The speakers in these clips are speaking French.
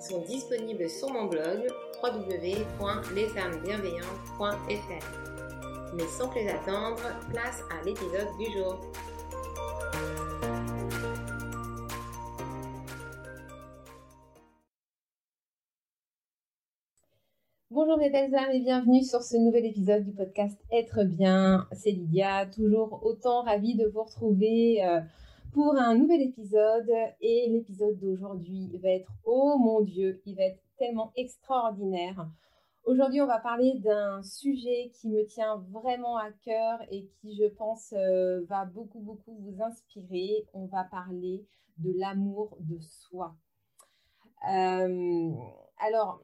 sont disponibles sur mon blog www.lesamesbienveillantes.fr. Mais sans plus attendre, place à l'épisode du jour. Bonjour mes belles âmes et bienvenue sur ce nouvel épisode du podcast Être bien. C'est Lydia, toujours autant ravie de vous retrouver. Euh, pour un nouvel épisode. Et l'épisode d'aujourd'hui va être, oh mon Dieu, il va être tellement extraordinaire. Aujourd'hui, on va parler d'un sujet qui me tient vraiment à cœur et qui, je pense, euh, va beaucoup, beaucoup vous inspirer. On va parler de l'amour de soi. Euh, alors,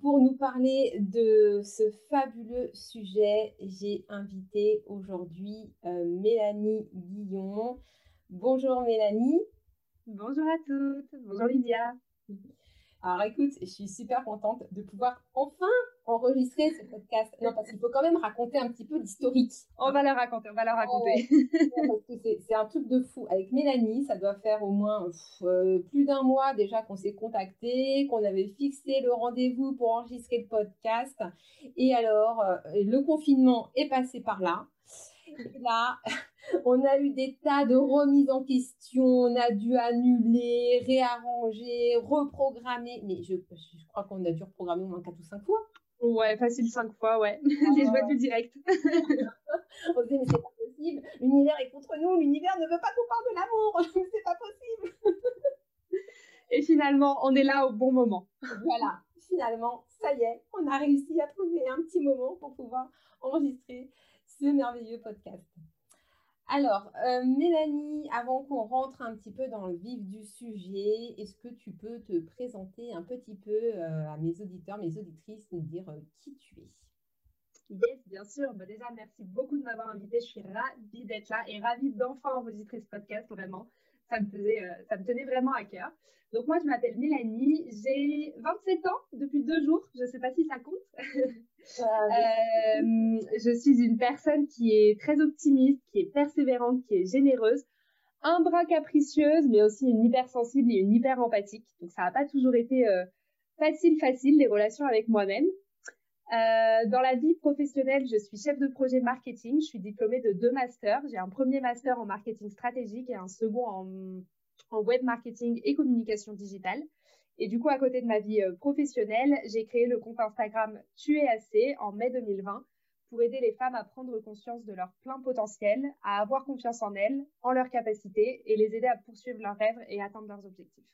pour nous parler de ce fabuleux sujet, j'ai invité aujourd'hui euh, Mélanie Guillon. Bonjour Mélanie. Bonjour à toutes. Bonjour Lydia. Alors écoute, je suis super contente de pouvoir enfin enregistrer ce podcast. Non, parce qu'il faut quand même raconter un petit peu l'historique. On va le raconter, on va le raconter. c'est un truc de fou. Avec Mélanie, ça doit faire au moins euh, plus d'un mois déjà qu'on s'est contacté, qu'on avait fixé le rendez-vous pour enregistrer le podcast. Et alors, euh, le confinement est passé par là. Et là, on a eu des tas de remises en question, on a dû annuler, réarranger, reprogrammer. Mais je, crois qu'on a dû reprogrammer au moins 4 ou 5 fois. Ouais, facile 5 fois, ouais. J'ai joué du direct. on se dit, mais c'est pas possible. L'univers est contre nous. L'univers ne veut pas qu'on parle de l'amour. c'est pas possible. Et finalement, on est là au bon moment. voilà. Finalement, ça y est, on a réussi à trouver un petit moment pour pouvoir enregistrer ce merveilleux podcast. Alors, euh, Mélanie, avant qu'on rentre un petit peu dans le vif du sujet, est-ce que tu peux te présenter un petit peu euh, à mes auditeurs, mes auditrices, nous dire euh, qui tu es? Yes, bien sûr. Bah, déjà, merci beaucoup de m'avoir invitée. Je suis ravie d'être là et ravie d'enfin enregistrer ce podcast, vraiment ça me, ça me tenait vraiment à cœur. Donc moi, je m'appelle Mélanie, j'ai 27 ans depuis deux jours, je ne sais pas si ça compte. Euh, je suis une personne qui est très optimiste, qui est persévérante, qui est généreuse, un bras capricieuse, mais aussi une hypersensible et une hyper empathique. Donc ça n'a pas toujours été euh, facile, facile, les relations avec moi-même. Euh, dans la vie professionnelle, je suis chef de projet marketing. Je suis diplômée de deux masters. J'ai un premier master en marketing stratégique et un second en, en web marketing et communication digitale. Et du coup, à côté de ma vie euh, professionnelle, j'ai créé le compte Instagram Tu es assez en mai 2020 pour aider les femmes à prendre conscience de leur plein potentiel, à avoir confiance en elles, en leurs capacités et les aider à poursuivre leurs rêves et atteindre leurs objectifs.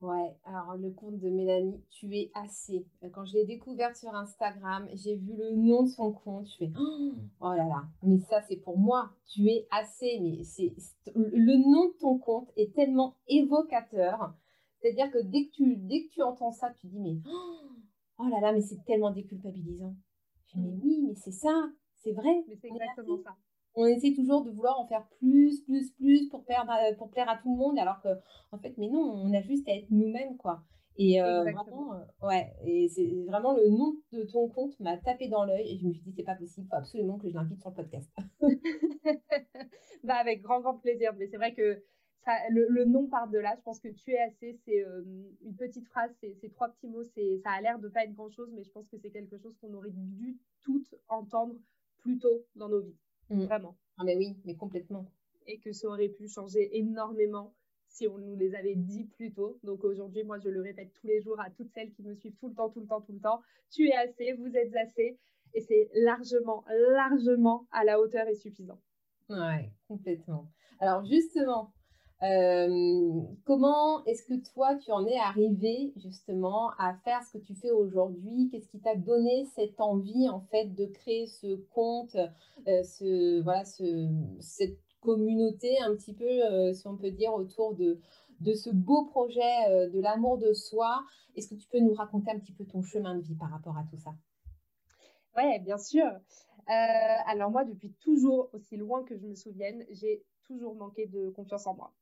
Ouais, alors le compte de Mélanie, tu es assez. Quand je l'ai découverte sur Instagram, j'ai vu le nom de son compte, je fais oh là là, mais ça c'est pour moi, tu es assez. Mais c'est le nom de ton compte est tellement évocateur. C'est-à-dire que dès que tu dès que tu entends ça, tu dis mais oh là là, mais c'est tellement déculpabilisant. Je dis mais mm. oui, mais c'est ça, c'est vrai. Mais c'est exactement ça on essaie toujours de vouloir en faire plus, plus, plus pour, perdre, pour plaire à tout le monde, alors que, en fait, mais non, on a juste à être nous-mêmes, quoi. Et euh, vraiment, euh, ouais, et c'est vraiment le nom de ton compte m'a tapé dans l'œil et je me suis dit, c'est pas possible, il faut absolument que je l'invite sur le podcast. bah, avec grand, grand plaisir. Mais c'est vrai que ça, le, nom part de là. Je pense que tu es assez, c'est euh, une petite phrase, c'est trois petits mots, ça a l'air de pas être grand chose, mais je pense que c'est quelque chose qu'on aurait dû toutes entendre plus tôt dans nos vies. Mmh. Vraiment. Ah, mais oui, mais complètement. Et que ça aurait pu changer énormément si on nous les avait dit plus tôt. Donc aujourd'hui, moi, je le répète tous les jours à toutes celles qui me suivent tout le temps, tout le temps, tout le temps. Tu es assez, vous êtes assez. Et c'est largement, largement à la hauteur et suffisant. Ouais, complètement. Alors justement, euh, comment est-ce que toi, tu en es arrivé justement à faire ce que tu fais aujourd'hui? Qu'est-ce qui t'a donné cette envie en fait de créer ce compte, euh, ce, voilà, ce, cette communauté un petit peu, si on peut dire, autour de, de ce beau projet de l'amour de soi? Est-ce que tu peux nous raconter un petit peu ton chemin de vie par rapport à tout ça? Oui, bien sûr. alors moi, depuis toujours, aussi loin que je me souvienne, j'ai toujours manqué de confiance en moi.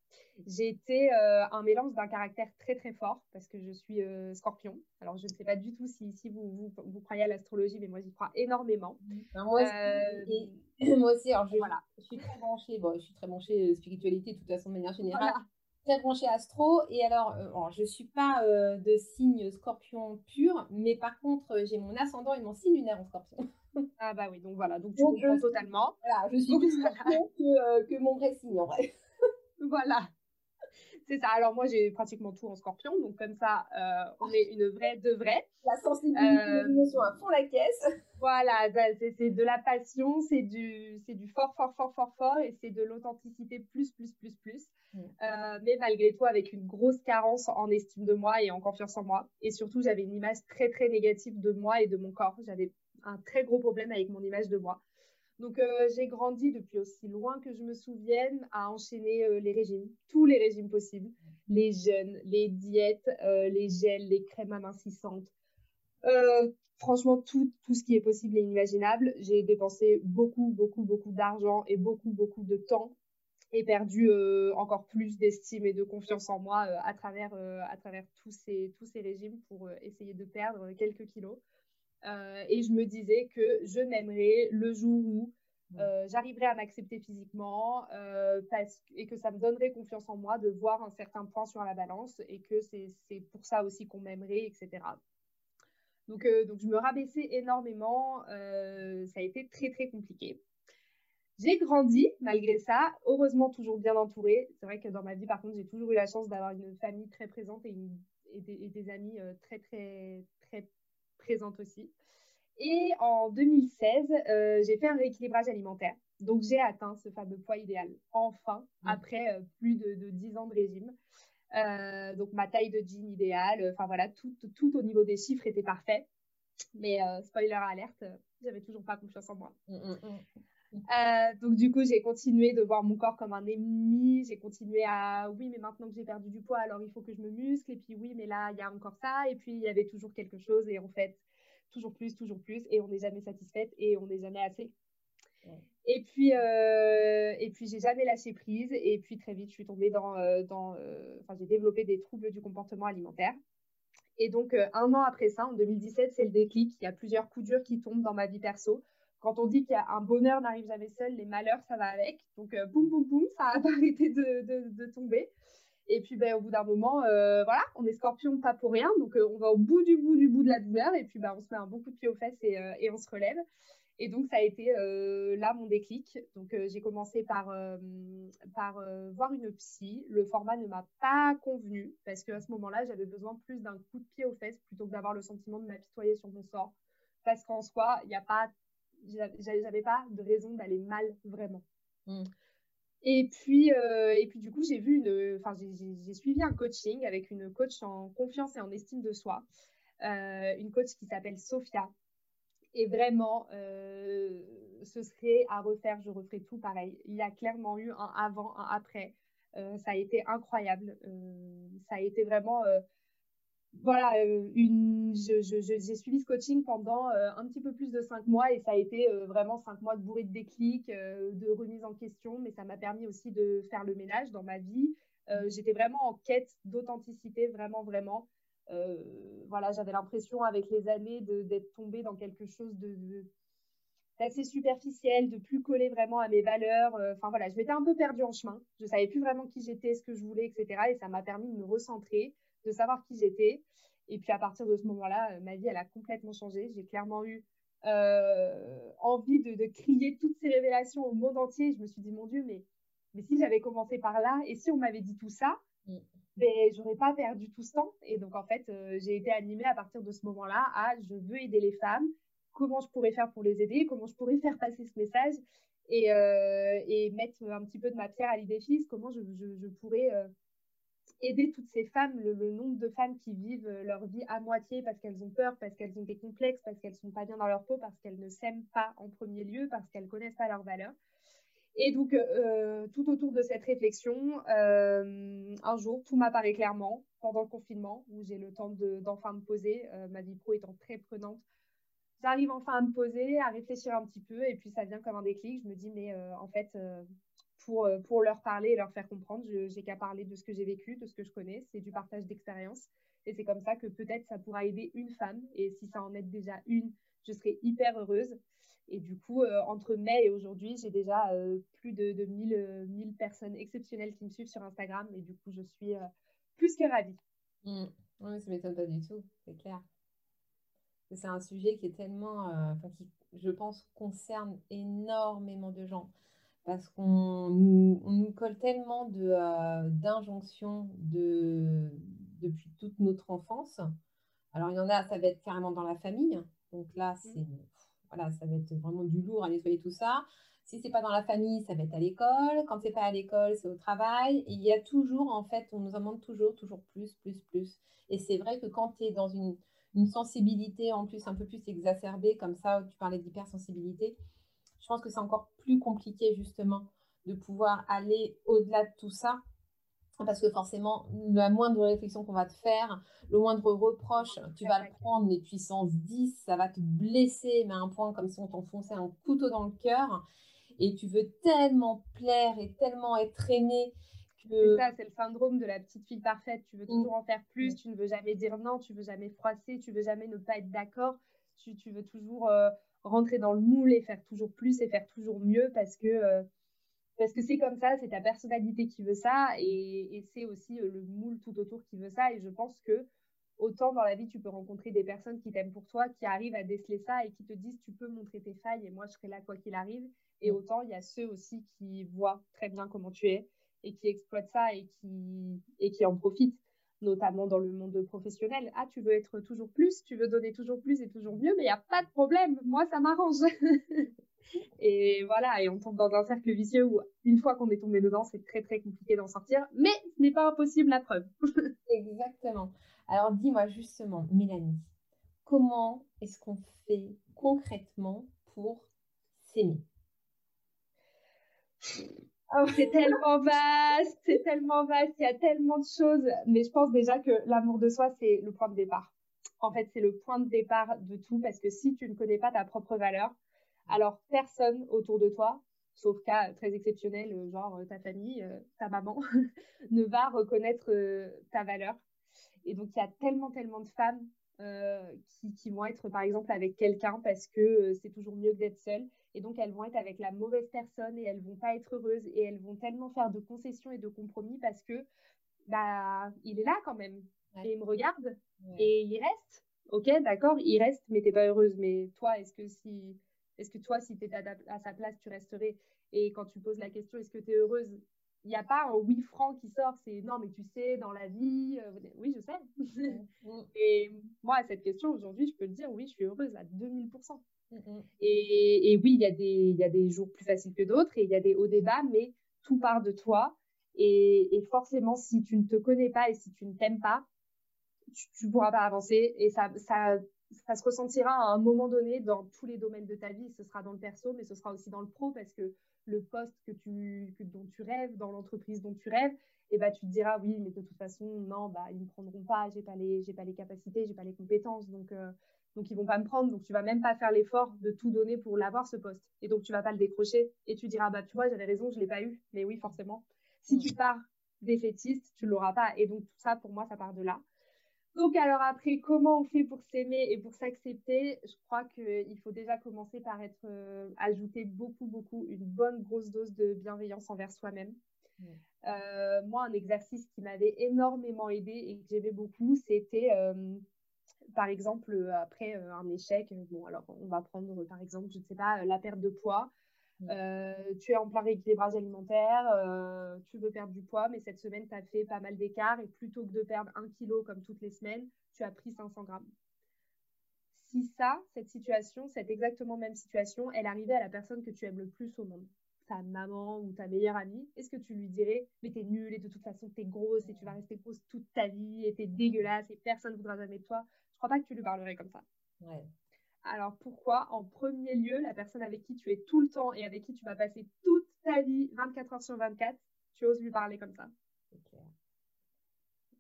J'ai été euh, un mélange d'un caractère très très fort parce que je suis euh, scorpion. Alors je ne sais pas du tout si, si vous, vous, vous, croyez à l'astrologie, mais moi j'y crois énormément. moi, aussi, euh, moi aussi, alors je, voilà. je, suis très branchée, bon, je suis très branchée spiritualité de toute façon de manière générale. Très branchée astro et alors, je ne suis pas de signe scorpion pur, mais par contre j'ai mon ascendant et mon signe lunaire en scorpion. Ah bah oui, donc voilà, donc tu comprends totalement. Voilà, je suis plus que, que mon vrai signe en vrai. voilà. C'est ça. Alors moi, j'ai pratiquement tout en scorpion, donc comme ça, euh, on est une vraie de vraie. La sensibilité, euh, l'émotion à fond la caisse. Voilà, c'est de la passion, c'est du, c'est du fort, fort, fort, fort, fort, et c'est de l'authenticité plus, plus, plus, plus. Euh, mais malgré tout, avec une grosse carence en estime de moi et en confiance en moi. Et surtout, j'avais une image très, très négative de moi et de mon corps. J'avais un très gros problème avec mon image de moi. Donc, euh, j'ai grandi depuis aussi loin que je me souvienne à enchaîner euh, les régimes, tous les régimes possibles, les jeûnes, les diètes, euh, les gels, les crèmes amincissantes. franchement, tout, tout ce qui est possible et inimaginable. J'ai dépensé beaucoup, beaucoup, beaucoup d'argent et beaucoup, beaucoup de temps et perdu encore plus d'estime et de confiance en moi à travers, à travers tous, ces, tous ces régimes pour essayer de perdre quelques kilos. Euh, et je me disais que je m'aimerais le jour où euh, j'arriverai à m'accepter physiquement euh, parce, et que ça me donnerait confiance en moi de voir un certain point sur la balance et que c'est pour ça aussi qu'on m'aimerait, etc. Donc, donc, je me rabaissais énormément. ça a été très, très compliqué. J'ai grandi malgré ça, heureusement toujours bien entourée. C'est vrai que dans ma vie, par contre, j'ai toujours eu la chance d'avoir une famille très présente et, et, des, et des, amis très, très, très présente aussi. Et en 2016, euh, j'ai fait un rééquilibrage alimentaire. Donc, j'ai atteint ce fameux poids idéal, enfin, mmh. après euh, plus de, de, 10 ans de régime. Euh, donc, ma taille de jean idéale, enfin voilà, tout, tout, au niveau des chiffres était parfait. Mais spoiler alerte, j'avais toujours pas confiance en moi. Mmh, mmh, donc du coup, j'ai continué de voir mon corps comme un ennemi. J'ai continué à oui, mais maintenant que j'ai perdu du poids, alors il faut que je me muscle. Et puis oui, mais là, il y a encore ça. Et puis il y avait toujours quelque chose. Et en fait, toujours plus, toujours plus, et on n'est jamais satisfaite et on n'est jamais assez. Et puis, euh, et puis j'ai jamais lâché prise. Et puis très vite, je suis tombée dans, euh, dans euh, enfin, j'ai développé des troubles du comportement alimentaire. Et donc, un an après ça, en 2017, c'est le déclic. Il y a plusieurs coups durs qui tombent dans ma vie perso. Quand on dit qu'il y a un bonheur n'arrive jamais seul, les malheurs, ça va avec. Donc, boum, boum, boum, ça a pas arrêté de, tomber. Et puis, ben, au bout d'un moment, euh, voilà, on est scorpion, pas pour rien. Donc, euh, on va au bout du bout du bout de la douleur. Et puis, ben, on se met un bon coup de pied aux fesses et, euh, et on se relève. Et donc, ça a été là mon déclic. Donc, j'ai commencé par, par voir une psy. Le format ne m'a pas convenu parce qu'à ce moment-là, j'avais besoin plus d'un coup de pied aux fesses plutôt que d'avoir le sentiment de m'apitoyer sur mon sort. Parce qu'en soi, il n'y a pas, j'avais pas de raison d'aller mal vraiment. Mmh. Et puis, euh, et puis du coup, j'ai vu une, enfin, j'ai suivi un coaching avec une coach en confiance et en estime de soi, euh, une coach qui s'appelle Sophia. Et vraiment, euh, ce serait à refaire, je referai tout pareil. Il y a clairement eu un avant, un après. ça a été incroyable. ça a été vraiment voilà, euh, une, j'ai suivi ce coaching pendant euh, un petit peu plus de cinq mois et ça a été euh, vraiment cinq mois de bourré de déclics, de remise en question, mais ça m'a permis aussi de faire le ménage dans ma vie. J'étais vraiment en quête d'authenticité, vraiment, vraiment. voilà, j'avais l'impression avec les années d'être tombée dans quelque chose de, d'assez superficiel, de plus coller vraiment à mes valeurs. Enfin voilà, je m'étais un peu perdue en chemin. Je savais plus vraiment qui j'étais, ce que je voulais, etc. Et ça m'a permis de me recentrer, de savoir qui j'étais. Et puis à partir de ce moment-là, euh, ma vie, elle a complètement changé. J'ai clairement eu euh, envie de, crier toutes ces révélations au monde entier. Je me suis dit, mon Dieu, mais, mais si j'avais commencé par là et si on m'avait dit tout ça, mm. ben, j'aurais pas perdu tout ce temps. Et donc, en fait, euh, j'ai été animée à partir de ce moment-là à je veux aider les femmes. Comment je pourrais faire pour les aider? Comment je pourrais faire passer ce message? Et, et mettre un petit peu de ma pierre à l'édifice Comment je, je, pourrais aider toutes ces femmes, le, nombre de femmes qui vivent euh, leur vie à moitié parce qu'elles ont peur, parce qu'elles ont des complexes, parce qu'elles sont pas bien dans leur peau, parce qu'elles ne s'aiment pas en premier lieu, parce qu'elles connaissent pas leurs valeurs. Et donc, euh, tout autour de cette réflexion, euh, un jour, tout m'apparaît clairement pendant le confinement, où j'ai le temps d'enfin me poser, euh, ma vie pro étant très prenante. J'arrive enfin à me poser, à réfléchir un petit peu, et puis ça vient comme un déclic. Je me dis, mais en fait, pour, pour leur parler et leur faire comprendre, j'ai qu'à parler de ce que j'ai vécu, de ce que je connais. C'est du partage d'expérience. Et c'est comme ça que peut-être ça pourra aider une femme. Et si ça en aide déjà une, je serai hyper heureuse. Et du coup, euh, entre mai et aujourd'hui, j'ai déjà euh, plus de, de 1000, 1000, euh, personnes exceptionnelles qui me suivent sur Instagram. Et du coup, je suis plus que ravie. Mmh. Oui, ça ne m'étonne pas du tout, c'est clair. C'est un sujet qui est tellement, qui, je pense, concerne énormément de gens. Parce qu'on nous, on nous colle tellement d'injonctions de, depuis toute notre enfance. Alors, il y en a, ça va être carrément dans la famille. Donc là, mmh. voilà, ça va être vraiment du lourd à nettoyer tout ça. Si c'est pas dans la famille, ça va être à l'école. Quand c'est pas à l'école, c'est au travail. Et il y a toujours, en fait, on nous en demande toujours, toujours plus, plus, plus. Et c'est vrai que quand tu es dans une, une, sensibilité en plus un peu plus exacerbée, comme ça, tu parlais d'hypersensibilité, je pense que c'est encore plus compliqué justement de pouvoir aller au-delà de tout ça parce que forcément, la moindre réflexion qu'on va te faire, le moindre reproche, tu vas le prendre, mais puissance 10, ça va te blesser, mais à un point comme si on t'enfonçait un couteau dans le cœur. Et tu veux tellement plaire et tellement être aimé que... C'est ça, c'est le syndrome de la petite fille parfaite. Tu veux toujours en faire plus, tu ne veux jamais dire non, tu veux jamais froisser, tu veux jamais ne pas être d'accord. Tu, tu, veux toujours euh, rentrer dans le moule et faire toujours plus et faire toujours mieux parce que... Euh, parce que c'est comme ça, c'est ta personnalité qui veut ça et, c'est aussi euh, le moule tout autour qui veut ça. Et je pense que autant dans la vie, tu peux rencontrer des personnes qui t'aiment pour toi, qui arrivent à déceler ça et qui te disent tu peux montrer tes failles et moi je serai là quoi qu'il arrive. Et mm. autant il y a ceux aussi qui voient très bien comment tu es et qui exploitent ça et qui, et qui en profitent, notamment dans le monde professionnel. Ah, tu veux être toujours plus, tu veux donner toujours plus et toujours mieux, mais il n'y a pas de problème, moi ça m'arrange. Et voilà, et on tombe dans un cercle vicieux où une fois qu'on est tombé dedans, c'est très très compliqué d'en sortir, mais ce n'est pas impossible la preuve. Exactement. Alors dis-moi justement, Mélanie, comment est-ce qu'on fait concrètement pour s'aimer? Oh, c'est tellement vaste, c'est tellement vaste, il y a tellement de choses, mais je pense déjà que l'amour de soi, c'est le point de départ. En fait, c'est le point de départ de tout parce que si tu ne connais pas ta propre valeur, alors personne autour de toi, sauf cas très exceptionnel, euh, genre euh, ta famille, euh, ta maman, ne va reconnaître ta valeur. Et donc il y a tellement, tellement de femmes qui, vont être par exemple avec quelqu'un parce que c'est toujours mieux que d'être seule. Et donc elles vont être avec la mauvaise personne et elles vont pas être heureuses et elles vont tellement faire de concessions et de compromis parce que bah il est là quand même et il me regarde et il reste. Ok, d'accord, il reste, mais t'es pas heureuse. Mais toi, est-ce que si est-ce que toi, si tu étais à, sa place, tu resterais? Et quand tu poses la question, est-ce que tu es heureuse? Il n'y a pas un oui franc qui sort, c'est non, mais tu sais, dans la vie, euh, oui, je sais. Mm, mm. et moi, à cette question, aujourd'hui, je peux te dire, oui, je suis heureuse à 2000%. Mm, et, et, oui, il y, a des, jours plus faciles que d'autres et il y a des hauts débats, mais tout part de toi. Et, forcément, si tu ne te connais pas et si tu ne t'aimes pas, tu ne pourras pas avancer. Et ça, ça, se ressentira à un moment donné dans tous les domaines de ta vie. Ce sera dans le perso, mais ce sera aussi dans le pro parce que le poste que tu, dont tu rêves, dans l'entreprise dont tu rêves, et eh ben, tu te diras oui, mais de toute façon, non, bah, ils ne me prendront pas, j'ai pas pas les capacités, j'ai pas les compétences, donc, euh, donc ils vont pas me prendre. Donc tu vas même pas faire l'effort de tout donner pour l'avoir ce poste. Et donc tu vas pas le décrocher et tu diras bah tu vois, j'avais raison, je l'ai pas eu. Mais oui, forcément. Si tu pars défaitiste, tu l'auras pas. Et donc tout ça, pour moi, ça part de là. Donc alors après, comment on fait pour s'aimer et pour s'accepter? Je crois qu'il faut déjà commencer par être euh, ajouter beaucoup, beaucoup, une bonne grosse dose de bienveillance envers soi-même. Euh, moi, un exercice qui m'avait énormément aidé et que j'aimais beaucoup, c'était euh, par exemple après un échec. Bon, alors on va prendre par exemple, je ne sais pas, la perte de poids. Euh, tu es en plein rééquilibrage alimentaire, euh, tu veux perdre du poids, mais cette semaine, tu as fait pas mal d'écart et plutôt que de perdre un kilo comme toutes les semaines, tu as pris 500 grammes. Si ça, cette situation, cette exactement même situation, elle arrivait à la personne que tu aimes le plus au monde, ta maman ou ta meilleure amie, est-ce que tu lui dirais, mais t'es nulle et de toute façon, t'es grosse et tu vas rester grosse toute ta vie et t'es dégueulasse et personne ne voudra jamais de toi? Crois pas que tu lui parlerais comme ça. Ouais. Alors pourquoi En premier lieu, la personne avec qui tu es tout le temps et avec qui tu vas passer toute ta vie 24 heures sur 24, tu oses lui parler comme ça?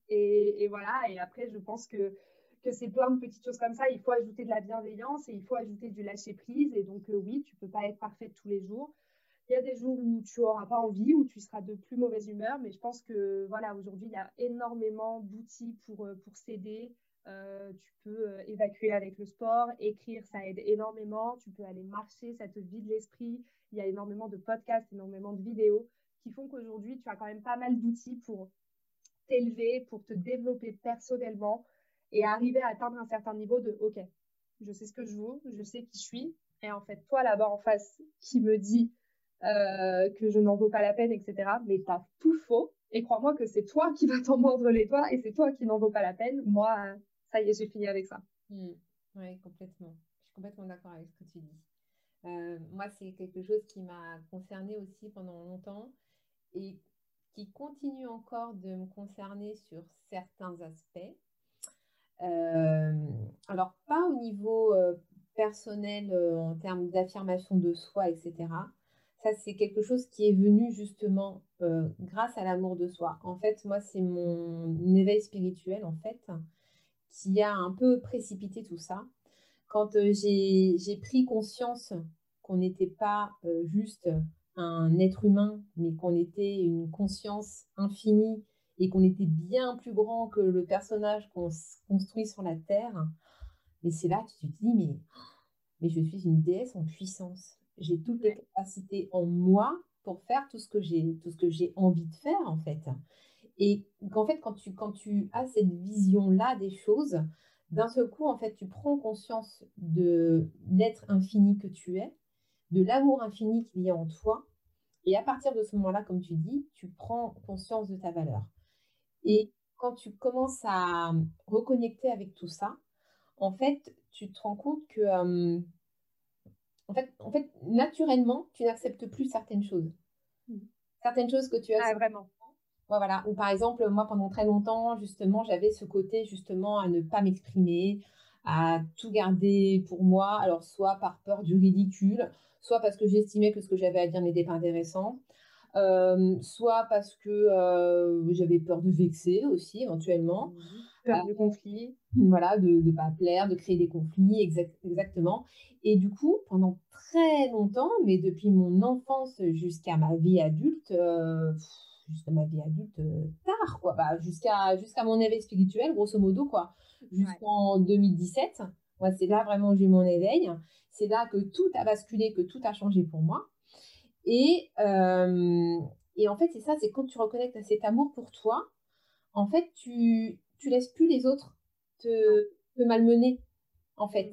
Et, et, voilà, et après, je pense que, que c'est plein de petites choses comme ça. Il faut ajouter de la bienveillance et il faut ajouter du lâcher-prise. Et donc, euh, oui, tu peux pas être parfaite tous les jours. Il y a des jours où tu auras pas envie, où tu seras de plus mauvaise humeur, mais je pense que voilà, aujourd'hui, il y a énormément d'outils pour, euh, pour s'aider. Euh, tu peux euh, évacuer avec le sport, écrire, ça aide énormément. Tu peux aller marcher, ça te vide l'esprit. Il y a énormément de podcasts, énormément de vidéos qui font qu'aujourd'hui, tu as quand même pas mal d'outils pour t'élever, pour te développer personnellement et arriver à atteindre un certain niveau de OK, je sais ce que je veux, je sais qui je suis. Et en fait, toi là-bas en face qui me dit euh, que je n'en vaux pas la peine, etc. Mais t'as tout faux. Et crois-moi que c'est toi qui vas t'en mordre les doigts et c'est toi qui n'en vaut pas la peine. Moi, ça y est, j'ai fini avec ça. Hmm. Oui, complètement. Je suis complètement d'accord avec ce que tu dis. Euh, moi, c'est quelque chose qui m'a concernée aussi pendant longtemps et qui continue encore de me concerner sur certains aspects. Euh, alors, pas au niveau personnel en termes d'affirmation de soi, etc. Ça, c'est quelque chose qui est venu justement euh, grâce à l'amour de soi. En fait, moi, c'est mon éveil spirituel, en fait, qui a un peu précipité tout ça. Quand euh, j'ai pris conscience qu'on n'était pas euh, juste un être humain, mais qu'on était une conscience infinie et qu'on était bien plus grand que le personnage qu'on construit sur la Terre, mais c'est là que tu te dis, mais, mais je suis une déesse en puissance j'ai toutes les capacités en moi pour faire tout ce que j'ai tout ce que j'ai envie de faire en fait. Et qu'en fait quand tu quand tu as cette vision là des choses, d'un seul coup en fait tu prends conscience de l'être infini que tu es, de l'amour infini qu'il y a en toi et à partir de ce moment-là comme tu dis, tu prends conscience de ta valeur. Et quand tu commences à reconnecter avec tout ça, en fait, tu te rends compte que euh, en fait, en fait, naturellement, tu n'acceptes plus certaines choses. Hmm. Certaines choses que tu as. Ah, vraiment. Voilà. Ou par exemple, moi, pendant très longtemps, justement, j'avais ce côté, justement, à ne pas m'exprimer, à tout garder pour moi. Alors, soit par peur du ridicule, soit parce que j'estimais que ce que j'avais à dire n'était pas intéressant. Euh, soit parce que euh, j'avais peur de vexer aussi éventuellement. Mmh. Peur du conflit. Voilà, de ne pas plaire, de créer des conflits, exactement. Et du coup, pendant très longtemps, mais depuis mon enfance jusqu'à ma vie adulte, euh, jusqu'à ma vie adulte tard, quoi, bah, jusqu'à jusqu'à mon éveil spirituel, grosso modo, quoi, jusqu'en 2017. Moi, c'est là vraiment où j'ai mon éveil. C'est là que tout a basculé, que tout a changé pour moi. Et, euh, et en fait, c'est ça, c'est quand tu reconnectes à cet amour pour toi, en fait, tu, tu laisses plus les autres te, te malmener, en fait.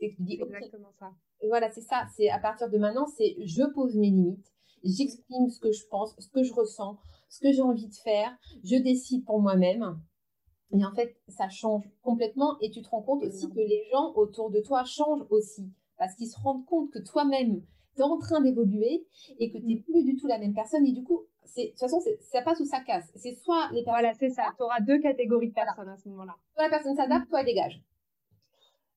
C'est exactement ça. Et voilà, c'est ça. C'est à partir de maintenant, c'est je pose mes limites, j'exprime ce que je pense, ce que je ressens, ce que j'ai envie de faire, je décide pour moi-même. Et en fait, ça change complètement et tu te rends compte aussi que les gens autour de toi changent aussi parce qu'ils se rendent compte que toi-même, tu es en train d'évoluer et que tu n'es mm. plus du tout la même personne. Et du coup, de toute façon, ça passe ou ça casse. C'est soit les personnes. Voilà, c'est ça. Tu auras deux catégories de personnes à ce moment-là. Soit la personne s'adapte, soit elle dégage.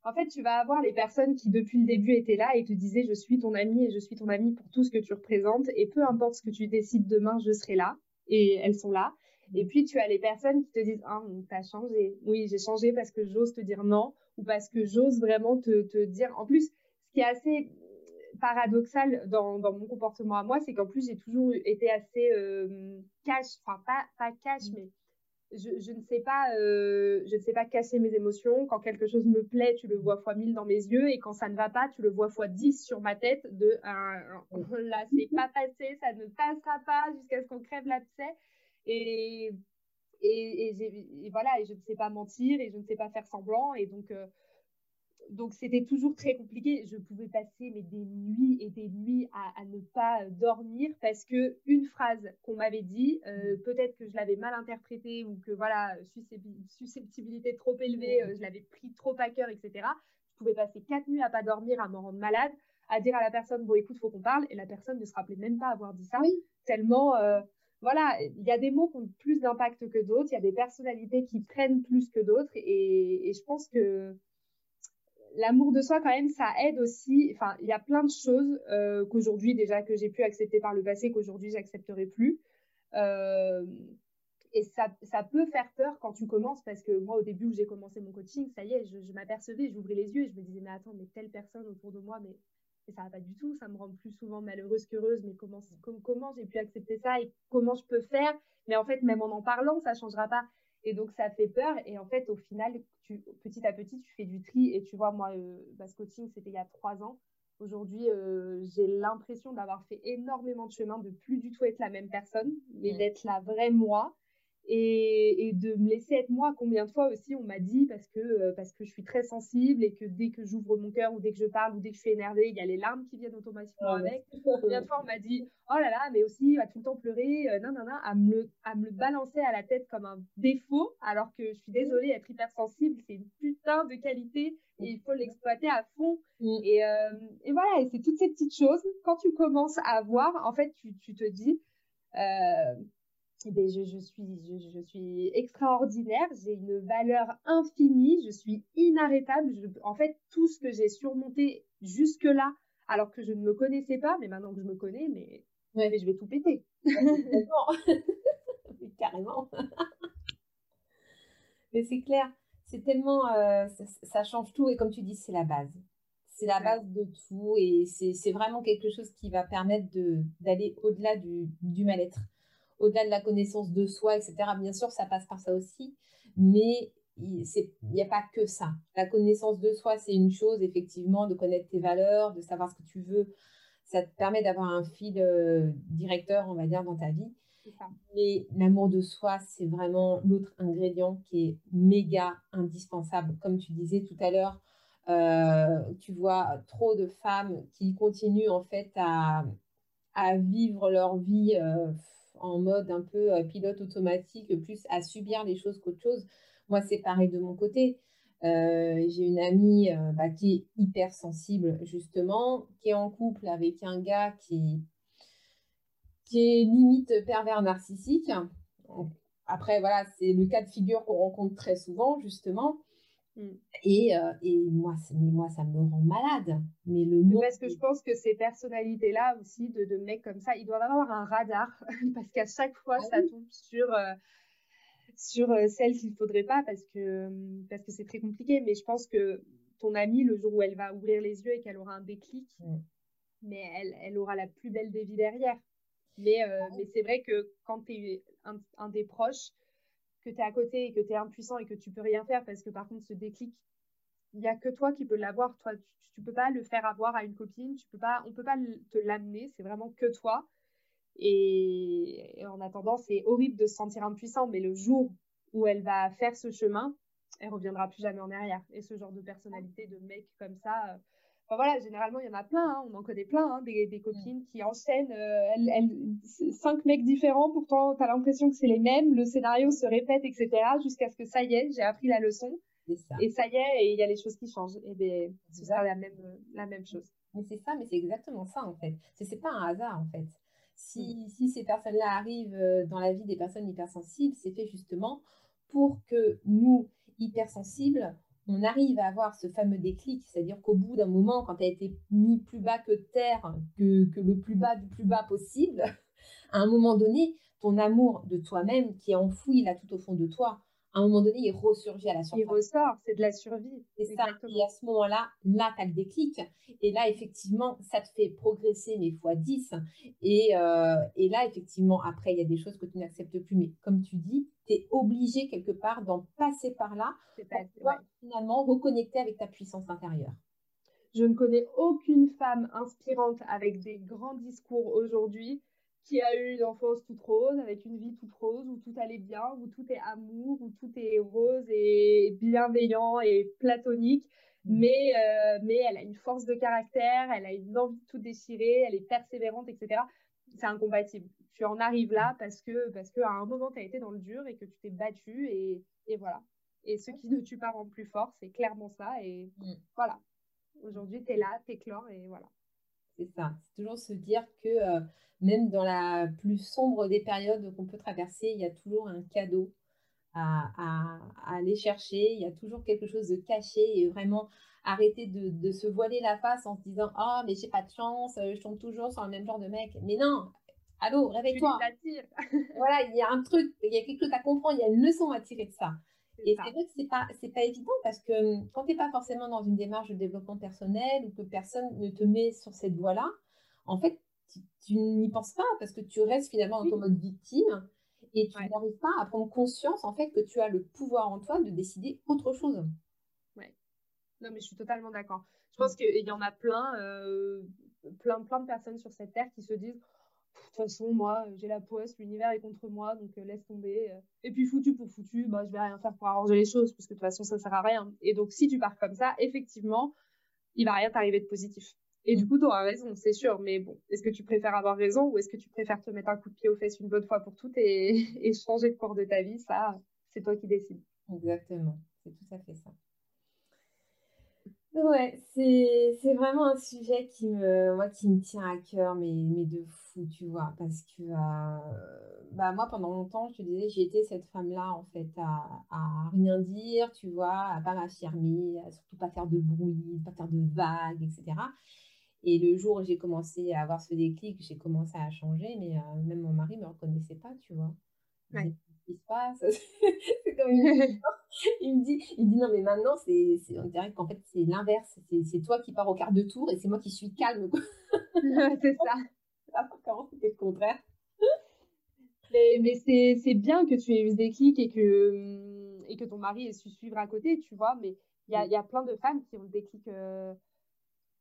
En fait, tu vas avoir les personnes qui, depuis le début, étaient là et te disaient Je suis ton ami et je suis ton ami pour tout ce que tu représentes. Et peu importe ce que tu décides demain, je serai là. Et elles sont là. Et puis, tu as les personnes qui te disent Ah, t'as changé. Oui, j'ai changé parce que j'ose te dire non ou parce que j'ose vraiment te, te dire. En plus, ce qui est assez paradoxal dans, dans, mon comportement à moi, c'est qu'en plus, j'ai toujours été assez euh, cash, enfin, pas, pas cash, mais je, ne sais pas, euh, je ne sais pas cacher mes émotions. Quand quelque chose me plaît, tu le vois fois 1000 dans mes yeux, et quand ça ne va pas, tu le vois fois 10 sur ma tête. De un, là, c'est pas passé, ça ne passera pas jusqu'à ce qu'on crève l'abcès. Et, et, et, voilà, et je ne sais pas mentir, et je ne sais pas faire semblant, et donc. Euh, donc c'était toujours très compliqué. Je pouvais passer mais des nuits et des nuits à, ne pas dormir parce que une phrase qu'on m'avait dit, euh, mm. peut-être que je l'avais mal interprétée ou que voilà susceptibilité trop élevée, mm. euh, je l'avais pris trop à cœur, etc. Je pouvais passer quatre nuits à pas dormir, à me rendre malade, à dire à la personne bon écoute faut qu'on parle et la personne ne se rappelait même pas avoir dit ça. Tellement euh, voilà, il y a des mots qui ont plus d'impact que d'autres, il y a des personnalités qui prennent plus que d'autres et, et je pense que l'amour de soi, quand même, ça aide aussi. Enfin, il y a plein de choses euh, qu'aujourd'hui, déjà, que j'ai pu accepter par le passé, qu'aujourd'hui, j'accepterai plus. Euh, et ça, ça, peut faire peur quand tu commences, parce que moi, au début où j'ai commencé mon coaching, ça y est, je, m'apercevais, j'ouvrais les yeux et je me disais, mais attends, mais telle personne autour de moi, mais, ça va pas du tout, ça me rend plus souvent malheureuse qu'heureuse, mais comment, comment j'ai pu accepter ça et comment je peux faire? Mais en fait, même en en parlant, ça changera pas. Et donc, ça fait peur. Et en fait, au final, tu, petit à petit, tu fais du tri. Et tu vois, moi, euh, bah, ce coaching, c'était il y a trois ans. Aujourd'hui, euh, j'ai l'impression d'avoir fait énormément de chemin, de plus du tout être la même personne, mais mmh. d'être la vraie moi et, de me laisser être moi. Combien de fois aussi on m'a dit parce que euh, parce que je suis très sensible et que dès que j'ouvre mon cœur ou dès que je parle ou dès que je suis énervée, il y a les larmes qui viennent automatiquement avec. Combien de fois on m'a dit oh là là mais aussi à tout le temps pleurer, euh, non non non, à me à me le balancer à la tête comme un défaut alors que je suis désolée être hypersensible, c'est une putain de qualité et il faut l'exploiter à fond. Et, euh, et voilà, et c'est toutes ces petites choses. Quand tu commences à voir, en fait, tu, tu te dis, euh, ben, je, je, suis, je, suis extraordinaire, j'ai une valeur infinie, je suis inarrêtable. en fait, tout ce que j'ai surmonté jusque-là, alors que je ne me connaissais pas, mais maintenant que je me connais, mais, mais je vais tout péter. Carrément. mais c'est clair, c'est tellement, euh, ça, change tout et comme tu dis, c'est la base. C'est la base de tout et c'est vraiment quelque chose qui va permettre d'aller au-delà du, du mal-être au-delà de la connaissance de soi, etc. Bien sûr, ça passe par ça aussi, mais il n'y a pas que ça. La connaissance de soi, c'est une chose, effectivement, de connaître tes valeurs, de savoir ce que tu veux. Ça te permet d'avoir un fil euh, directeur, on va dire, dans ta vie. Mais l'amour de soi, c'est vraiment l'autre ingrédient qui est méga indispensable. Comme tu disais tout à l'heure, euh, tu vois trop de femmes qui continuent en fait à, à vivre leur vie. Euh, en mode un peu euh, pilote automatique, plus à subir les choses qu'autre chose. Moi, c'est pareil de mon côté. Euh, j'ai une amie euh, bah, qui est hyper sensible, justement, qui est en couple avec un gars qui, qui est limite pervers narcissique. Après, voilà, c'est le cas de figure qu'on rencontre très souvent, justement. Mm. Et, euh, et moi, mais moi, ça me rend malade. Mais le nom... Parce que je pense que ces personnalités-là aussi, de, de, mecs comme ça, ils doivent avoir un radar. parce qu'à chaque fois, ah ça tombe sur, euh, sur euh, celle qu'il ne faudrait pas parce que parce que c'est très compliqué. Mais je pense que ton amie, le jour où elle va ouvrir les yeux et qu'elle aura un déclic, mm. mais elle, elle aura la plus belle des vies derrière. Mais, ah mais c'est vrai que quand tu es un, un des proches, que tu es à côté et que tu es impuissant et que tu peux rien faire parce que par contre ce déclic il n'y a que toi qui peux l'avoir. Toi tu, peux pas le faire avoir à une copine. Tu peux pas on peut pas te l'amener. C'est vraiment que toi. Et, en attendant c'est horrible de se sentir impuissant mais le jour où elle va faire ce chemin elle reviendra plus jamais en arrière. Et ce genre de personnalité de mec comme ça euh, voilà, généralement, il y en a plein, hein, on en connaît plein, hein, des, des, copines qui enchaînent euh, elles, cinq mecs différents, pourtant, tu as l'impression que c'est les mêmes, le scénario se répète, etc., jusqu'à ce que ça y est, j'ai appris la leçon, et ça y est, et il y a les choses qui changent. Et bien, ce sera la même, la même chose. Mais c'est ça, mais c'est exactement ça, en fait. C'est pas un hasard, en fait. Si, mm. si ces personnes-là arrivent euh, dans la vie des personnes hypersensibles, c'est fait justement pour que nous, hypersensibles, on arrive à avoir ce fameux déclic, c'est-à-dire qu'au bout d'un moment, quand tu as été mis plus bas que terre, que, le plus bas du plus bas possible, à un moment donné, ton amour de toi-même qui est enfoui là tout au fond de toi, à un moment donné, il ressurgit à la surface. Il ressort, c'est de la survie. C'est ça. Et à ce moment-là, là, tu as le déclic. Et là, effectivement, ça te fait progresser, mais fois 10. Et, euh, et là, effectivement, après, il y a des choses que tu n'acceptes plus. Mais comme tu dis, tu es obligé quelque part d'en passer par là pour pouvoir finalement reconnecter avec ta puissance intérieure. Je ne connais aucune femme inspirante avec des grands discours aujourd'hui qui a eu une enfance toute rose, avec une vie toute rose, où tout allait bien, où tout est amour, où tout est rose et bienveillant et platonique. Mm. Mais, euh, mais elle a une force de caractère, elle a une envie de tout déchirer, elle est persévérante, etc. C'est incompatible. Tu en arrives là parce que parce qu'à un moment, tu as été dans le dur et que tu t'es battu et, et, voilà. Et ce qui ne tue pas rend plus fort, c'est clairement ça. Et mm. voilà. Aujourd'hui, tu es là, tu éclores et voilà. C'est ça. C'est toujours se dire que euh, même dans la plus sombre des périodes qu'on peut traverser, il y a toujours un cadeau à, aller chercher. Il y a toujours quelque chose de caché et vraiment arrêter de, se voiler la face en se disant Oh, mais j'ai pas de chance, je tombe toujours sur le même genre de mec. Mais non, allô, réveille-toi. voilà, il y a un truc, il y a quelque chose à comprendre, il y a une leçon à tirer de ça. Et c'est vrai que c'est pas, c'est pas évident parce que hum, quand tu n'es pas forcément dans une démarche de développement personnel ou que personne ne te met sur cette voie-là, en fait, tu, n'y penses pas parce que tu restes finalement dans ton mode victime et tu n'arrives pas à prendre conscience en fait que tu as le pouvoir en toi de décider autre chose. Ouais. Non, mais je suis totalement d'accord. Je pense qu'il y en a plein, euh, plein, plein de personnes sur cette terre qui se disent toute façon, moi, j'ai la poisse, l'univers est contre moi, donc euh, laisse tomber. Et puis, foutu pour foutu, bah, je vais rien faire pour arranger les choses, parce que de toute façon, ça sert à rien. Et donc, si tu pars comme ça, effectivement, il va rien t'arriver de positif. Et du coup, tu auras raison, c'est sûr. Mais bon, est-ce que tu préfères avoir raison ou est-ce que tu préfères te mettre un coup de pied aux fesses une bonne fois pour toutes et, et changer le cours de ta vie? Ça, c'est toi qui décides. Exactement, c'est tout à fait ça. Ouais, c'est vraiment un sujet qui me, moi, qui me tient à cœur, mais, mais de fou, tu vois, parce que euh, bah, moi, pendant longtemps, je te disais, j'ai été cette femme-là, en fait, à, à rien dire, tu vois, à pas m'affirmer, à surtout pas faire de bruit, pas faire de vagues, etc. Et le jour où j'ai commencé à avoir ce déclic, j'ai commencé à changer, mais euh, même mon mari ne me reconnaissait pas, tu vois. Ouais. Qui se passe comme il, me dit, il dit non, mais maintenant, c'est, on dirait qu'en fait, c'est l'inverse. C'est, toi qui pars au quart de tour et c'est moi qui suis calme. c'est ça. Comment c'était le contraire? Mais, mais c'est, c'est bien que tu aies eu ce déclic et que, hum, et que ton mari ait su suivre à côté, tu vois. Mais il y a, y a, plein de femmes qui ont le déclic. Euh,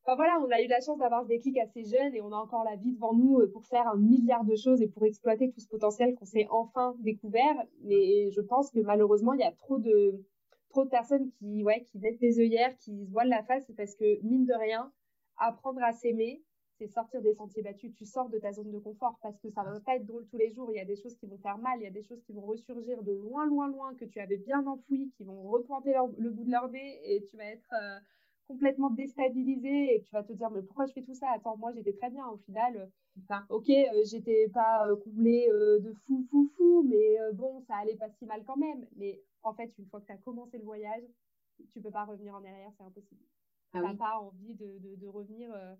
voilà, on a eu la chance d'avoir ce déclic assez jeune et on a encore la vie devant nous euh, pour faire un milliard de choses et pour exploiter tout ce potentiel qu'on s'est enfin découvert. Mais je pense que malheureusement, il y a trop de, trop de personnes qui, ouais, qui mettent des œillères, qui se voilent la face parce que, mine de rien, apprendre à s'aimer, c'est sortir des sentiers battus. Tu sors de ta zone de confort parce que ça va pas être drôle tous les jours. Il y a des choses qui vont faire mal, il y a des choses qui vont ressurgir de loin, loin, loin, que tu avais bien enfouies, qui vont repointer le bout de leur nez et tu vas être. Euh, complètement déstabilisé et tu vas te dire mais pourquoi je fais tout ça? Attends, moi j'étais très bien au final. ok, euh, j'étais pas euh, comblée euh, de fou, fou, fou, mais bon, ça allait pas si mal quand même. Mais en fait, une fois que tu as commencé le voyage, tu peux pas revenir en arrière, c'est impossible. Ah tu n'as pas envie de, de, de revenir euh,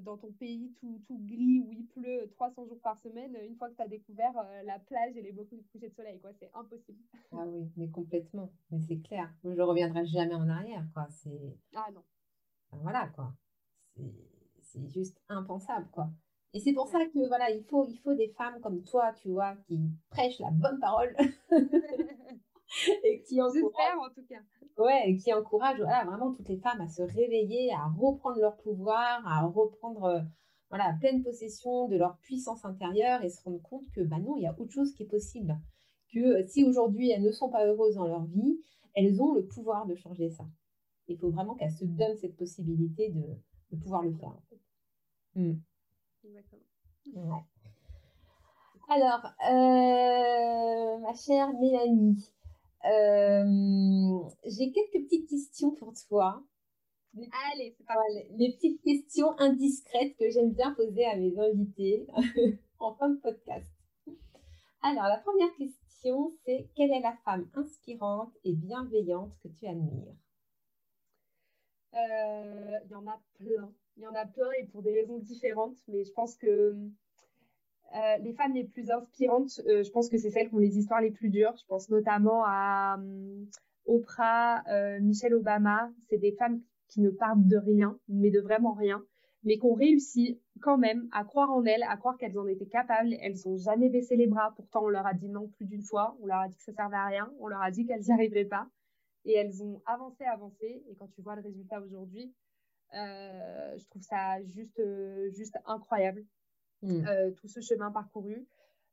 dans ton pays tout, tout, gris où il pleut 300 jours par semaine, une fois que tu as découvert euh, la plage et les beaux couchers de soleil, quoi. C'est impossible. Ah oui, mais complètement. Mais c'est clair. Je ne reviendrai jamais en arrière, quoi. C'est... Ah non. voilà, quoi. C'est, juste impensable, quoi. Et c'est pour ça que, voilà, il faut, il faut des femmes comme toi, tu vois, qui prêchent la bonne parole. et qui encouragent, en tout cas. Ouais, qui encourage voilà, vraiment toutes les femmes à se réveiller, à reprendre leur pouvoir, à reprendre euh, voilà, pleine possession de leur puissance intérieure et se rendre compte que bah non, il y a autre chose qui est possible. Que euh, si aujourd'hui elles ne sont pas heureuses dans leur vie, elles ont le pouvoir de changer ça. Il faut vraiment qu'elles se donnent cette possibilité de, de pouvoir le faire. En fait. Hmm. Ouais. Alors, euh, ma chère Mélanie, j'ai quelques petites questions pour toi. Allez, c'est pas Les petites questions indiscrètes que j'aime bien poser à mes invités en fin de podcast. Alors, la première question, c'est quelle est la femme inspirante et bienveillante que tu admires? Euh, Il y en a plein. Il y en a plein et pour des raisons différentes, mais je pense que euh, les femmes les plus inspirantes, euh, je pense que c'est celles qui ont les histoires les plus dures. Je pense notamment à euh, Oprah, Michelle Obama. C'est des femmes qui ne partent de rien, mais de vraiment rien, mais qui ont réussi quand même à croire en elles, à croire qu'elles en étaient capables. Elles n'ont jamais baissé les bras. Pourtant, on leur a dit non plus d'une fois. On leur a dit que ça servait à rien. On leur a dit qu'elles n'y arriveraient pas. Et elles ont avancé, avancé. Et quand tu vois le résultat aujourd'hui, je trouve ça juste, juste incroyable. Mm. Euh, tout ce chemin parcouru.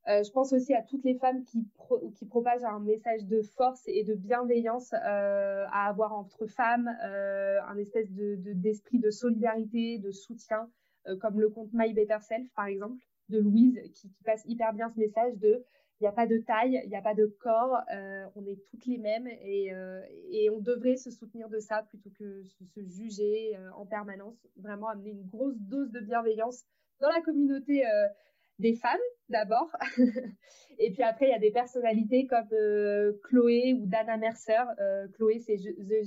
Euh, je pense aussi à toutes les femmes qui, qui propagent un message de force et de bienveillance euh, à avoir entre femmes, un espèce de, d'esprit de, solidarité, de soutien, comme le compte My Better Self, par exemple, de Louise, qui, passe hyper bien ce message de il n'y a pas de taille, il n'y a pas de corps, on est toutes les mêmes et, et, on devrait se soutenir de ça plutôt que se, se juger en permanence. Vraiment amener une grosse dose de bienveillance dans la communauté des femmes d'abord. et puis après, il y a des personnalités comme euh, Chloé ou Dana Mercer. Euh, Chloé, c'est The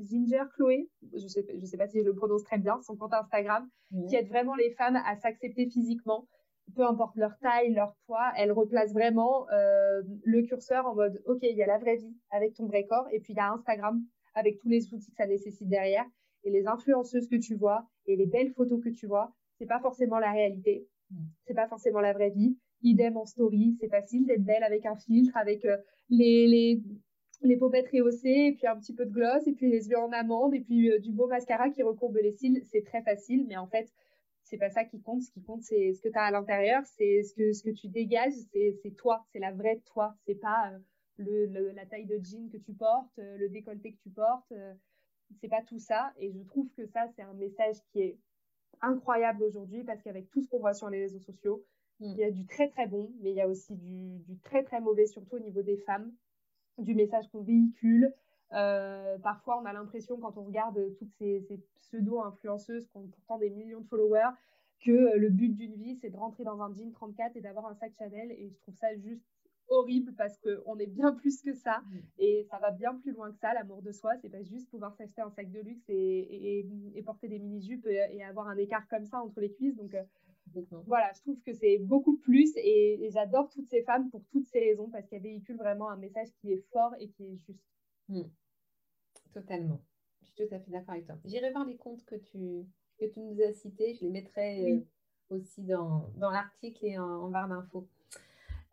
Ginger Chloé. Je ne sais, je sais pas si je le prononce très bien, son compte Instagram, qui aide vraiment les femmes à s'accepter physiquement. Peu importe leur taille, leur poids, elle replace vraiment euh, le curseur en mode OK, il y a la vraie vie avec ton vrai corps, et puis il y a Instagram avec tous les outils que ça nécessite derrière, et les influenceuses que tu vois, et les belles photos que tu vois, c'est pas forcément la réalité c'est pas forcément la vraie vie. Idem en story, c'est facile d'être belle avec un filtre, avec euh, les, les, les rehaussées, et puis un petit peu de gloss, et puis les yeux en amande, et puis euh, du beau mascara qui recourbe les cils. C'est très facile, mais en fait, c'est pas ça qui compte. Ce qui compte, c'est ce que tu as à l'intérieur, c'est ce que, ce que tu dégages, c'est toi, c'est la vraie toi. C'est pas euh, le, la taille de jean que tu portes, le décolleté que tu portes. c'est pas tout ça. Et je trouve que ça, c'est un message qui est incroyable aujourd'hui parce qu'avec tout ce qu'on voit sur les réseaux sociaux, mm. il y a du très très bon, mais il y a aussi du, du très très mauvais, surtout au niveau des femmes, du message qu'on véhicule. Euh, parfois, on a l'impression, quand on regarde toutes ces, ces pseudo-influenceuses qui ont pourtant des millions de followers, que le but d'une vie, c'est de rentrer dans un jean 34 et d'avoir un sac Chanel. Et je trouve ça juste horrible parce qu'on est bien plus que ça. Mm. et ça va bien plus loin que ça l'amour de soi. C'est pas juste pouvoir s'acheter un sac de luxe et, et, porter des mini jupes et, avoir un écart comme ça entre les cuisses. Donc euh, voilà je trouve que c'est beaucoup plus et, j'adore toutes ces femmes pour toutes ces raisons parce qu'elles véhiculent vraiment un message qui est fort et qui est juste. Mm. totalement. Je suis tout à fait d'accord avec toi. J'irai voir les comptes que tu que tu nous as cités. Je les mettrai euh, aussi dans, dans l'article et en, en barre d'infos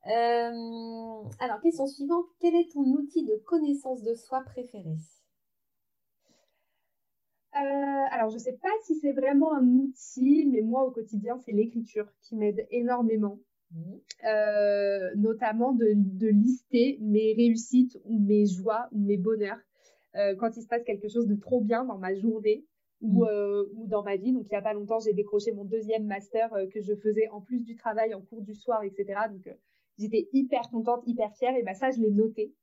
euh, alors, question suivante. Quel est ton outil de connaissance de soi préféré? Euh, alors, je ne sais pas si c'est vraiment un outil, mais moi, au quotidien, c'est l'écriture qui m'aide énormément. Mmh. Euh, notamment de, lister mes réussites ou mes joies ou mes bonheurs quand il se passe quelque chose de trop bien dans ma journée ou, mmh. ou dans ma vie. Donc, il n'y a pas longtemps, j'ai décroché mon deuxième master que je faisais en plus du travail en cours du soir, etc. Donc, j'étais hyper contente, hyper fière, et ben ça, je l'ai noté.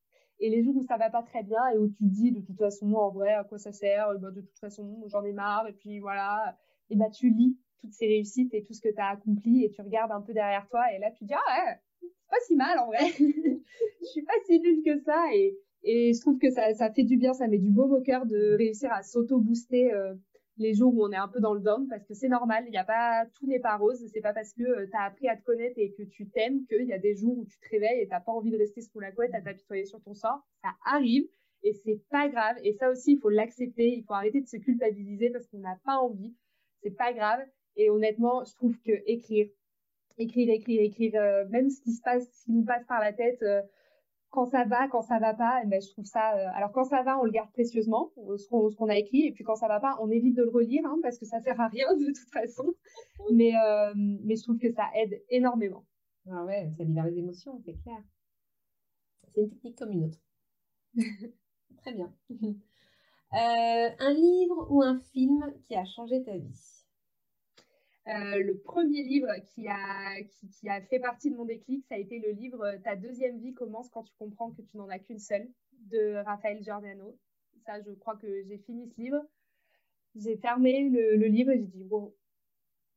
Et les jours où ça va pas très bien et où tu te dis, de toute façon, en vrai, à quoi ça sert ben, De toute façon, j'en ai marre, et puis voilà. Et ben tu lis toutes ces réussites et tout ce que tu as accompli, et tu regardes un peu derrière toi, et là, tu te dis, ah ouais, pas si mal en vrai. je suis pas si nulle que ça, et, et je trouve que ça, ça fait du bien, ça met du beau au cœur de réussir à s'auto-booster euh, les jours où on est un peu dans le down parce que c'est normal, il y a pas tout n'est pas rose, c'est pas parce que euh, tu as appris à te connaître et que tu t'aimes qu'il y a des jours où tu te réveilles et t'as pas envie de rester sous la couette à t'apitoyer sur ton sort, ça arrive et c'est pas grave. Et ça aussi il faut l'accepter, il faut arrêter de se culpabiliser parce qu'on n'a pas envie, c'est pas grave. Et honnêtement, je trouve que écrire écrire écrire écrire euh, même ce qui se passe ce qui nous passe par la tête euh, quand ça va, quand ça va pas, eh ben, je trouve ça. Euh, alors quand ça va, on le garde précieusement, euh, ce qu'on a écrit, et puis quand ça va pas, on évite de le relire hein, parce que ça sert à rien de toute façon. Mais euh, mais je trouve que ça aide énormément. Ah ouais, ça libère les émotions, c'est clair. C'est une technique comme une autre. Très bien. un livre ou un film qui a changé ta vie? Euh, le premier livre qui a, qui, a fait partie de mon déclic, ça a été le livre euh, Ta deuxième vie commence quand tu comprends que tu n'en as qu'une seule de Raphaël Giordano. Ça, je crois que j'ai fini ce livre. J'ai fermé le, livre et j'ai dit, wow,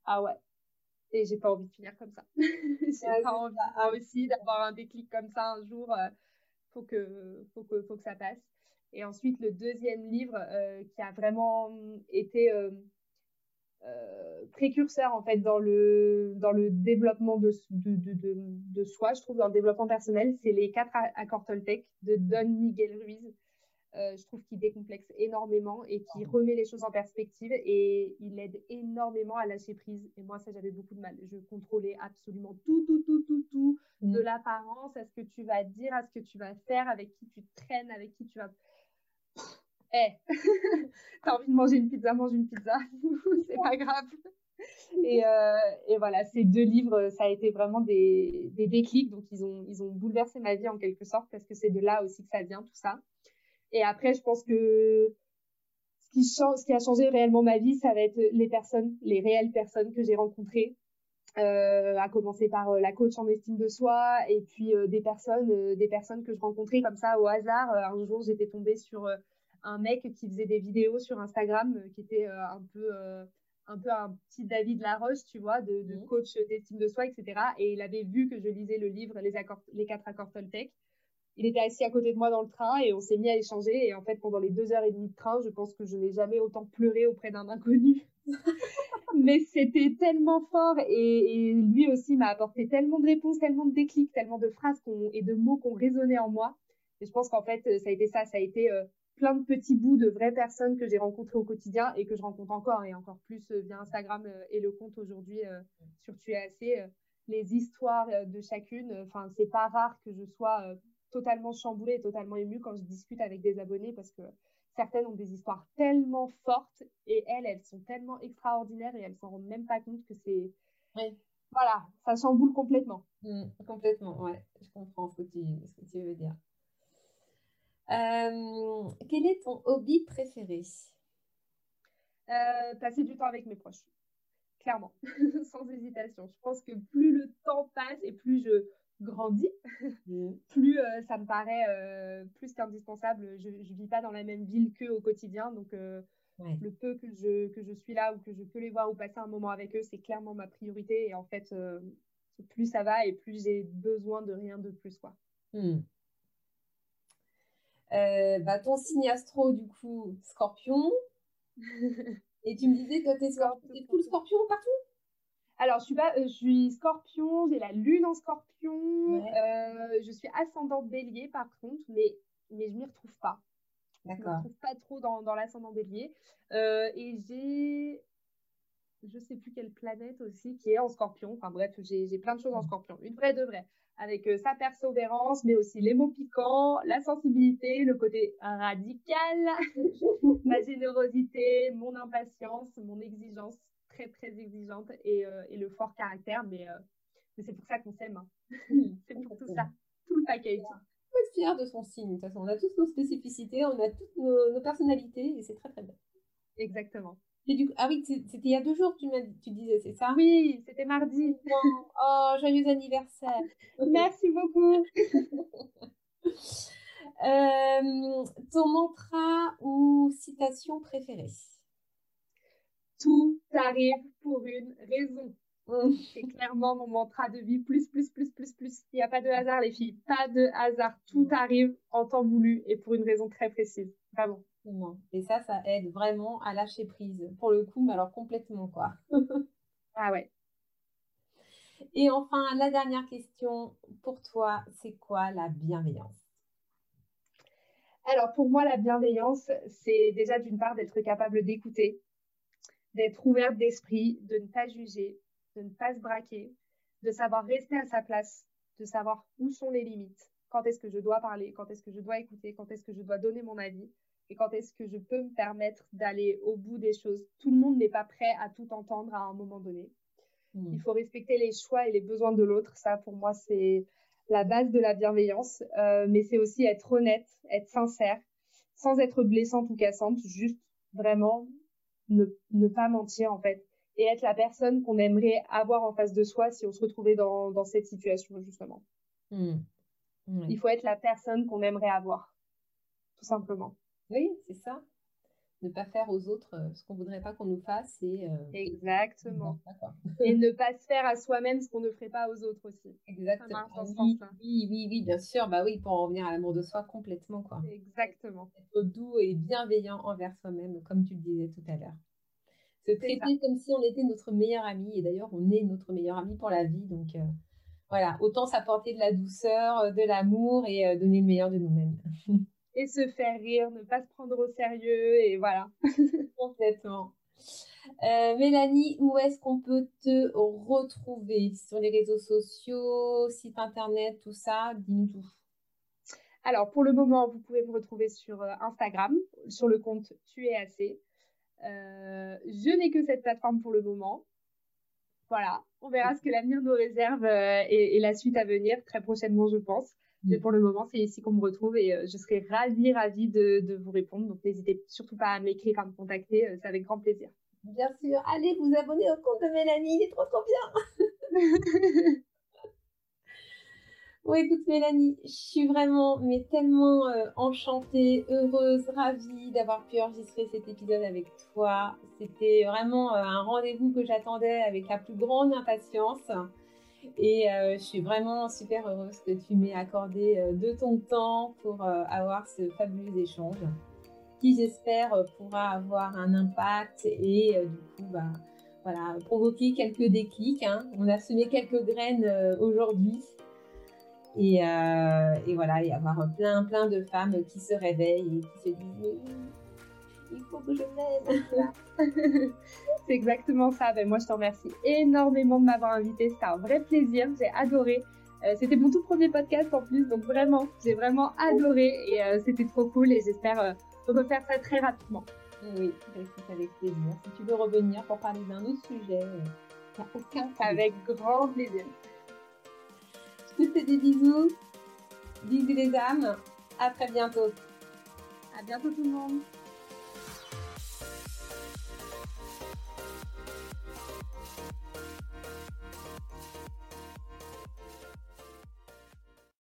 ah ouais. Et j'ai pas envie de finir comme ça. j'ai pas envie aussi d'avoir un déclic comme ça un jour. Euh, faut que, faut que, faut que ça passe. Et ensuite, le deuxième livre qui a vraiment été euh, précurseur en fait dans le dans le développement de, de, de, de, soi, je trouve dans le développement personnel, c'est les quatre accords Toltec de Don Miguel Ruiz. Euh, je trouve qu'il décomplexe énormément et qui remet les choses en perspective et il aide énormément à lâcher prise. Et moi, ça, j'avais beaucoup de mal. Je contrôlais absolument tout, tout, tout, tout, tout, de mm. l'apparence à ce que tu vas dire, à ce que tu vas faire, avec qui tu traînes, avec qui tu vas eh, t'as envie de manger une pizza, mange une pizza, c'est pas grave. Et, euh, et, voilà, ces deux livres, ça a été vraiment des, déclics. Donc, ils ont, bouleversé ma vie en quelque sorte parce que c'est de là aussi que ça vient, tout ça. Et après, je pense que ce qui, a changé réellement ma vie, ça va être les personnes, les réelles personnes que j'ai rencontrées. Euh, à commencer par euh, la coach en estime de soi et puis euh, des personnes, des personnes que je rencontrais comme ça au hasard. un jour, j'étais tombée sur un mec qui faisait des vidéos sur Instagram euh, qui était euh, un peu euh, un peu un petit David Laroche, tu vois, de, de mmh. coach d'estime de soi, etc. Et il avait vu que je lisais le livre Les, accords, les quatre accords Toltec. Il était assis à côté de moi dans le train et on s'est mis à échanger. Et en fait, pendant les deux heures et demie de train, je pense que je n'ai jamais autant pleuré auprès d'un inconnu. Mais c'était tellement fort et, et, lui aussi m'a apporté tellement de réponses, tellement de déclics, tellement de phrases et de mots qui ont résonné en moi. Et je pense qu'en fait, ça a été ça, ça a été euh, plein de petits bouts de vraies personnes que j'ai rencontrées au quotidien et que je rencontre encore et encore plus euh, via Instagram euh, et le compte aujourd'hui sur Tu es assez. les histoires de chacune, enfin, c'est pas rare que je sois totalement chamboulée et totalement émue quand je discute avec des abonnés parce que certaines ont des histoires tellement fortes et elles, elles sont tellement extraordinaires et elles s'en rendent même pas compte que c'est. Voilà, ça chamboule complètement. Mmh, complètement, ouais, je comprends ce que tu, ce que tu veux dire. Euh, quel est ton hobby préféré? Euh, Passer du temps avec mes proches, clairement, sans hésitation. Je pense que plus le temps passe et plus je grandis, mmh. plus euh, ça me paraît plus qu'indispensable. Je ne vis pas dans la même ville qu'eux au quotidien, donc le peu que je, que je suis là ou que je peux les voir ou passer un moment avec eux, c'est clairement ma priorité. Et en fait, plus ça va et plus j'ai besoin de rien de plus. quoi. Mmh. Euh, bah, ton signe astro, du coup, scorpion. Et tu me disais, toi, t'es scorpion. T'es full scorpion partout? Alors, je suis, pas, euh, je suis scorpion, j'ai la lune en scorpion, euh, je suis ascendant bélier par contre, mais, mais je m'y retrouve pas. D'accord. Je m'y retrouve pas trop dans, dans l'ascendant bélier. et j'ai, je sais plus quelle planète aussi qui est en scorpion. Enfin bref, j'ai plein de choses en scorpion. Une vraie de vraie avec euh, sa persévérance, mais aussi les mots piquants, la sensibilité, le côté radical, ma générosité, mon impatience, mon exigence très très exigeante et, euh, et le fort caractère. Mais, euh, mais c'est pour ça qu'on s'aime. Hein. c'est pour tout ça, tout le package. On peut être fier de son signe. De toute façon, on a tous nos spécificités, on a toutes nos, nos personnalités et c'est très très bien. Exactement. Ah oui, c'était il y a deux jours, tu, tu disais, c'est ça? Oui, c'était mardi. Oh, joyeux anniversaire. Merci beaucoup. Euh, ton mantra ou citation préférée? Tout arrive pour une raison. Mmh. C'est clairement mon mantra de vie. Plus, plus, plus, plus, plus. Il n'y a pas de hasard, les filles. Pas de hasard. Tout arrive en temps voulu et pour une raison très précise. Vraiment. Et ça, ça aide vraiment à lâcher prise. Pour le coup, mais alors complètement, quoi. ah ouais. Et enfin, la dernière question pour toi, c'est quoi la bienveillance? Alors, pour moi, la bienveillance, c'est déjà d'une part d'être capable d'écouter, d'être ouverte d'esprit, de ne pas juger, de ne pas se braquer, de savoir rester à sa place, de savoir où sont les limites, quand est-ce que je dois parler, quand est-ce que je dois écouter, quand est-ce que je dois donner mon avis? Et quand est-ce que je peux me permettre d'aller au bout des choses? Tout le monde n'est pas prêt à tout entendre à un moment donné. Hmm. Il faut respecter les choix et les besoins de l'autre. Ça, pour moi, c'est la base de la bienveillance. Euh, mais c'est aussi être honnête, être sincère, sans être blessante ou cassante, juste vraiment ne, ne pas mentir en fait. Et être la personne qu'on aimerait avoir en face de soi si on se retrouvait dans, dans cette situation, justement. Hmm. Il faut être la personne qu'on aimerait avoir, tout simplement. Oui, c'est ça. Ne pas faire aux autres euh, ce qu'on voudrait pas qu'on nous fasse et euh, exactement. et ne pas se faire à soi-même ce qu'on ne ferait pas aux autres aussi. Exactement. Oui, oui, oui, oui, bien sûr. Bah oui, pour en revenir à l'amour de soi complètement quoi. Exactement. Être doux et bienveillant envers soi-même, comme tu le disais tout à l'heure. Se traiter comme si on était notre meilleur ami et d'ailleurs on est notre meilleur ami pour la vie donc. Euh, voilà, autant s'apporter de la douceur, de l'amour et donner le meilleur de nous-mêmes. et se faire rire, ne pas se prendre au sérieux et voilà. Complètement. Euh, Mélanie, où est-ce qu'on peut te retrouver? Sur les réseaux sociaux, site internet, tout ça? Dis-nous tout. Alors, pour le moment, vous pouvez me retrouver sur euh, Instagram, sur le compte Tu es assez. Euh, je n'ai que cette plateforme pour le moment. Voilà, on verra ce que l'avenir nous réserve et, la suite à venir très prochainement, je pense. Mais pour le moment, c'est ici qu'on me retrouve et euh, je serai ravie, ravie de, de vous répondre. Donc, n'hésitez surtout pas à m'écrire, à me contacter. Euh, c'est avec grand plaisir. Bien sûr. Allez vous abonner au compte de Mélanie. Il est trop, trop bien. Bon, écoute, Mélanie, je suis vraiment, mais tellement euh, enchantée, heureuse, ravie d'avoir pu enregistrer cet épisode avec toi. C'était vraiment euh, un rendez-vous que j'attendais avec la plus grande impatience. Et euh, je suis vraiment super heureuse que tu m'aies accordé de ton temps pour avoir ce fabuleux échange qui, j'espère, pourra avoir un impact et du coup, bah, voilà, provoquer quelques déclics. Hein. On a semé quelques graines aujourd'hui et, euh, et, voilà, y avoir plein, plein de femmes qui se réveillent et qui se disent il faut que je m'aime. c'est exactement ça. Ben, moi, je te remercie énormément de m'avoir invité. C'était un vrai plaisir. J'ai adoré. Euh, c'était mon tout premier podcast en plus, donc vraiment, j'ai vraiment adoré et euh, c'était trop cool et j'espère euh, refaire ça très rapidement. Oui, avec plaisir. Si tu veux revenir pour parler d'un autre sujet, n'y a aucun problème. Avec grand plaisir. Je te fais des bisous. Bisous les âmes. À très bientôt. À bientôt tout le monde.